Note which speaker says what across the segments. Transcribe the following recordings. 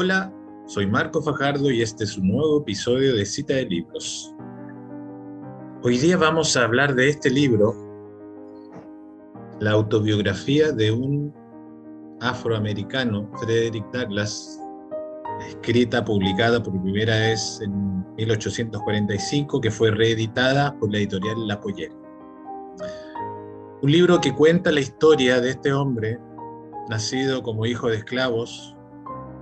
Speaker 1: Hola, soy Marco Fajardo y este es un nuevo episodio de Cita de Libros. Hoy día vamos a hablar de este libro, la autobiografía de un afroamericano, Frederick Douglass, escrita, publicada por primera vez en 1845, que fue reeditada por la editorial La Pollera. Un libro que cuenta la historia de este hombre, nacido como hijo de esclavos,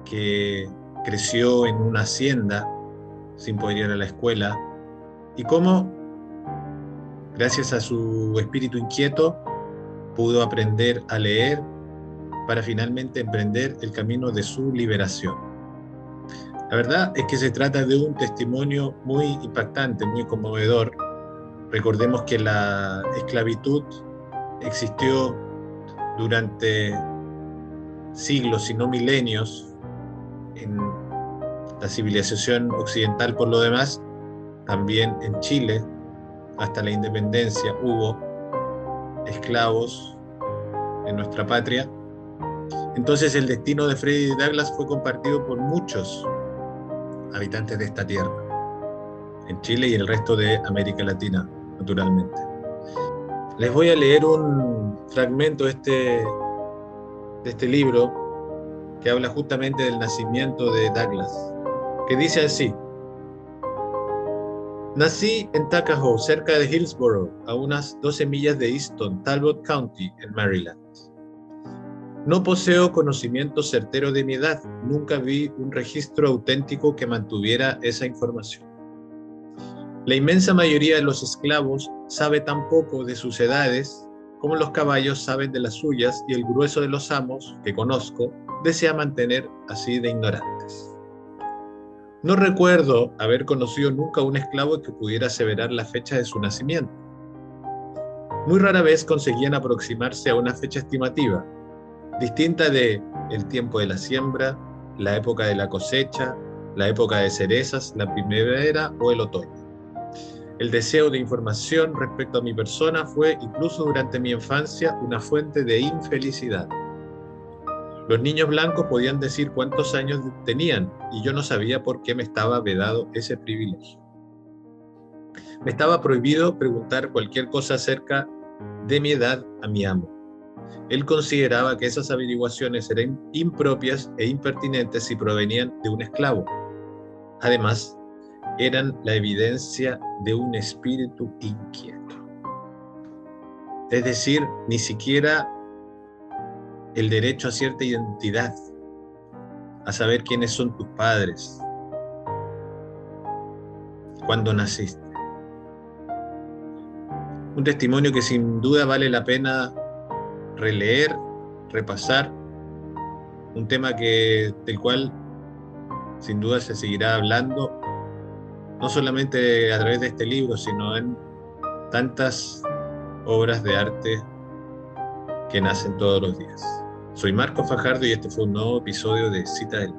Speaker 1: que creció en una hacienda sin poder ir a la escuela y cómo, gracias a su espíritu inquieto, pudo aprender a leer para finalmente emprender el camino de su liberación. La verdad es que se trata de un testimonio muy impactante, muy conmovedor. Recordemos que la esclavitud existió durante siglos, si no milenios, en la civilización occidental por lo demás, también en Chile, hasta la independencia, hubo esclavos en nuestra patria. Entonces el destino de Freddy Douglass fue compartido por muchos habitantes de esta tierra, en Chile y el resto de América Latina, naturalmente. Les voy a leer un fragmento de este, de este libro que habla justamente del nacimiento de Douglas, que dice así. Nací en Tuckahoe, cerca de Hillsborough, a unas 12 millas de Easton, Talbot County, en Maryland. No poseo conocimiento certero de mi edad, nunca vi un registro auténtico que mantuviera esa información. La inmensa mayoría de los esclavos sabe tan poco de sus edades como los caballos saben de las suyas y el grueso de los amos, que conozco, desea mantener así de ignorantes. No recuerdo haber conocido nunca un esclavo que pudiera aseverar la fecha de su nacimiento. Muy rara vez conseguían aproximarse a una fecha estimativa, distinta de el tiempo de la siembra, la época de la cosecha, la época de cerezas, la primavera o el otoño. El deseo de información respecto a mi persona fue, incluso durante mi infancia, una fuente de infelicidad. Los niños blancos podían decir cuántos años tenían y yo no sabía por qué me estaba vedado ese privilegio. Me estaba prohibido preguntar cualquier cosa acerca de mi edad a mi amo. Él consideraba que esas averiguaciones eran impropias e impertinentes si provenían de un esclavo. Además, eran la evidencia de un espíritu inquieto. Es decir, ni siquiera el derecho a cierta identidad, a saber quiénes son tus padres, cuando naciste. Un testimonio que sin duda vale la pena releer, repasar, un tema que, del cual sin duda se seguirá hablando, no solamente a través de este libro, sino en tantas obras de arte que nacen todos los días. Soy Marco Fajardo y este fue un nuevo episodio de Cita del